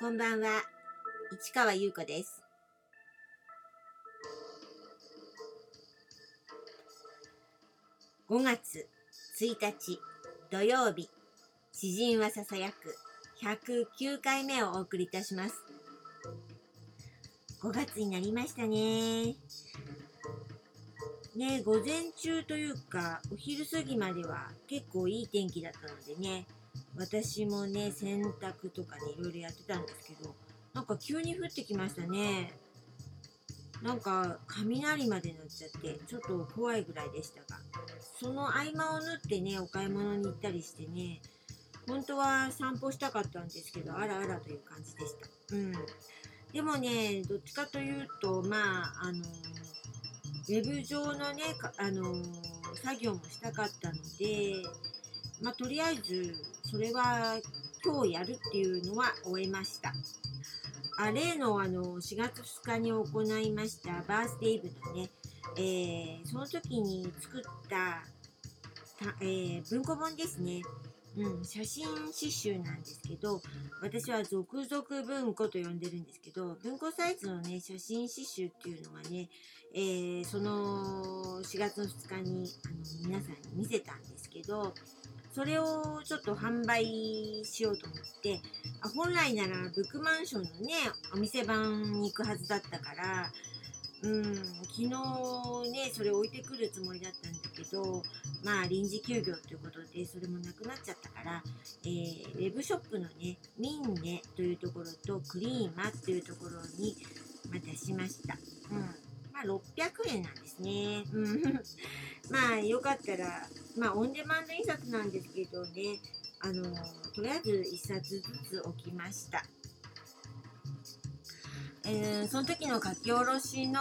こんばんは、市川優子です。5月1日土曜日、詩人はささやく109回目をお送りいたします。5月になりましたね。ね午前中というか、お昼過ぎまでは結構いい天気だったのでね、私もね、洗濯とかね、いろいろやってたんですけど、なんか急に降ってきましたね。なんか雷までなっちゃって、ちょっと怖いぐらいでしたが、その合間を縫ってね、お買い物に行ったりしてね、本当は散歩したかったんですけど、あらあらという感じでした。うん。でもね、どっちかというと、まあ、あのウェブ上のね、あの作業もしたかったので、まあ、とりあえず、それは今日やるっていうのは終えました。あ例のあの4月2日に行いましたバースデイブのね、えーその時に作った、えー文庫本ですね。うん、写真刺繍なんですけど、私は続々文庫と呼んでるんですけど、文庫サイズのね、写真刺繍っていうのがね、えーその4月の2日にあの皆さんに見せたんですけど、それをちょっと販売しようと思って、あ本来ならブックマンションのね、お店番に行くはずだったから、うん、昨日ね、それ置いてくるつもりだったんだけど、まあ臨時休業ということで、それもなくなっちゃったから、えーウェブショップのね、ミンネというところとクリーマというところに、まあ、出しました。うん。まあ600円なんですね。うん。まあよかったら、まあオンデマンド印刷なんですけどね、あの、とりあえず1冊ずつ置きました。えーその時の書き下ろしの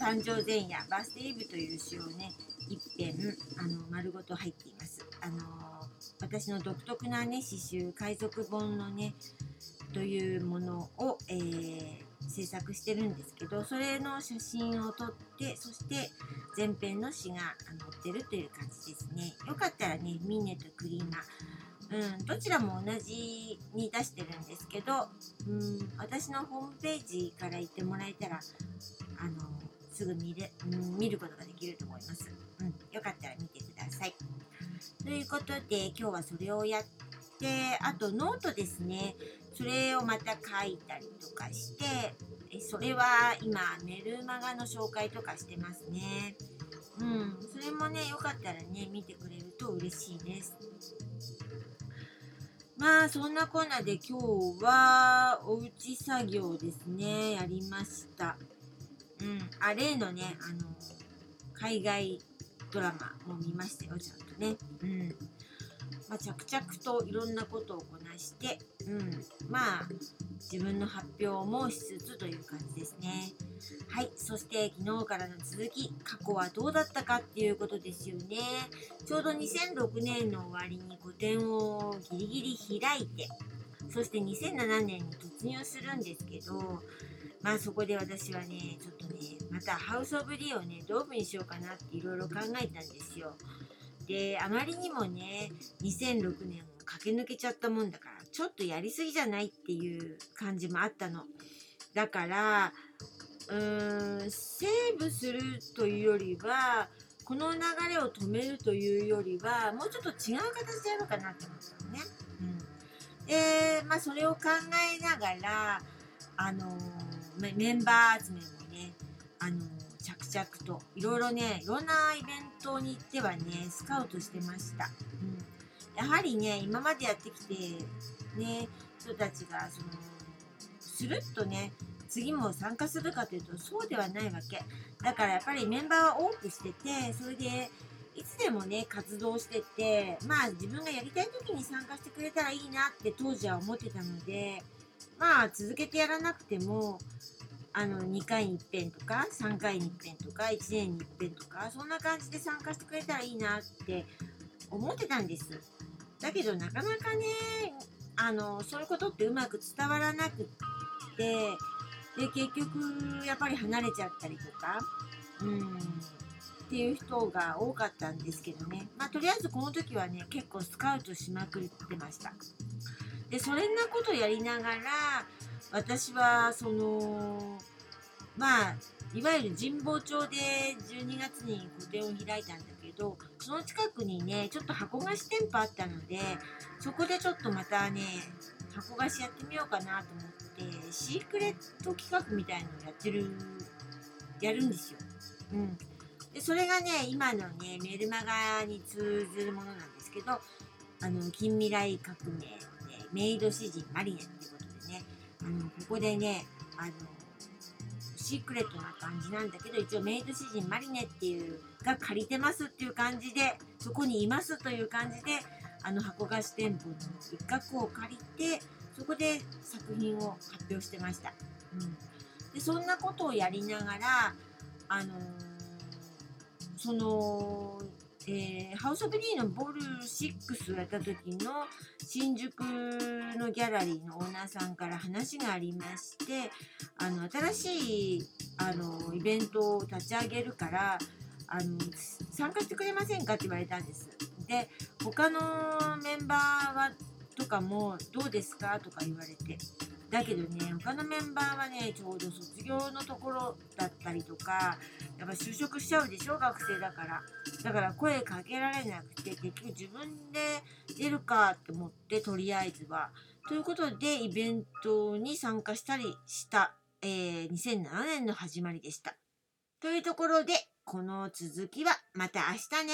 誕生前夜、バースデーイブという詩をね、一編、あの、丸ごと入っています。あの、私の独特なね、詩集、海賊本のね、というものを、えー制作してるんですけど、それの写真を撮って、そして前編の詩があ載ってるという感じですね。よかったらね、ミネとクリーマ、うん、どちらも同じに出してるんですけど、うん、私のホームページから行ってもらえたら、あの、すぐ見れ、うん、見ることができると思います。うん、よかったら見てください。ということで、今日はそれをやって、あとノートですね。それをまた書いたりとかして、それは今、メルマガの紹介とかしてますね。うん、それもね、よかったらね、見てくれると嬉しいです。まあ、そんなこんなで今日はおうち作業ですね、やりました。うん、あ、例のね、あの、海外ドラマも見ましたよ、ちゃんとね。うん。まあ、着々といろんなことをこなして、うん、まあ、自分の発表もしつつという感じですね。はい、そして昨日からの続き、過去はどうだったかっていうことですよね。ちょうど2006年の終わりに個展をギリギリ開いて、そして2007年に突入するんですけど、まあそこで私はね、ちょっとね、またハウス・オブ・リーをね、どういう風にしようかなっていろいろ考えたんですよ。で、あまりにもね、2006年を駆け抜けちゃったもんだから、ちょっとやりすぎじゃないっていう感じもあったの。だから、うーん、セーブするというよりは、この流れを止めるというよりは、もうちょっと違う形でやろうかなって思ったのね。うん。で、まあそれを考えながら、あのメンバー集めも、着といろいろねいろんなイベントに行ってはねスカウトしてました、うん、やはりね今までやってきてね人たちがそのスルッとね次も参加するかというとそうではないわけ。だからやっぱりメンバーは多くしててそれでいつでもね活動しててまあ自分がやりたい時に参加してくれたらいいなって当時は思ってたのでまあ続けてやらなくてもあの2回に一遍とか3回に一遍とか1年に一遍とかそんな感じで参加してくれたらいいなって思ってたんです。だけどなかなかねあのそういうことってうまく伝わらなくってで結局やっぱり離れちゃったりとかうんっていう人が多かったんですけどね。まあとりあえずこの時はね結構スカウトしまくってました。でそれなことやりながら私はそのまあいわゆる神保町で12月に個展を開いたんだけどその近くにねちょっと箱菓子店舗あったのでそこでちょっとまたね箱菓子やってみようかなと思ってシークレット企画みたいのをやってるやるんですよ。うんでそれがね今のねメルマガに通ずるものなんですけどあの近未来革命のねメイド詩人マリネってことでねあのここでねあのシークレットな感じなんだけど一応メイド詩人マリネっていうが借りてますっていう感じでそこにいますという感じであの箱菓子店舗の一角を借りてそこで作品を発表してました。うん、でそんなことをやりながらあのー、そのえー、ハウス・オブ・リーのボル6をやった時の新宿のギャラリーのオーナーさんから話がありましてあの新しいあのイベントを立ち上げるからあの参加してくれませんかって言われたんです。で他のメンバーはとかもどうですか？とか言われてだけどね他のメンバーはねちょうど卒業のところだったりとかやっぱ就職しちゃうでしょ学生だから。だから声かけられなくて結局自分で出るかって思ってとりあえずは。ということでイベントに参加したりした、えー、2007年の始まりでした。というところでこの続きはまた明日ね。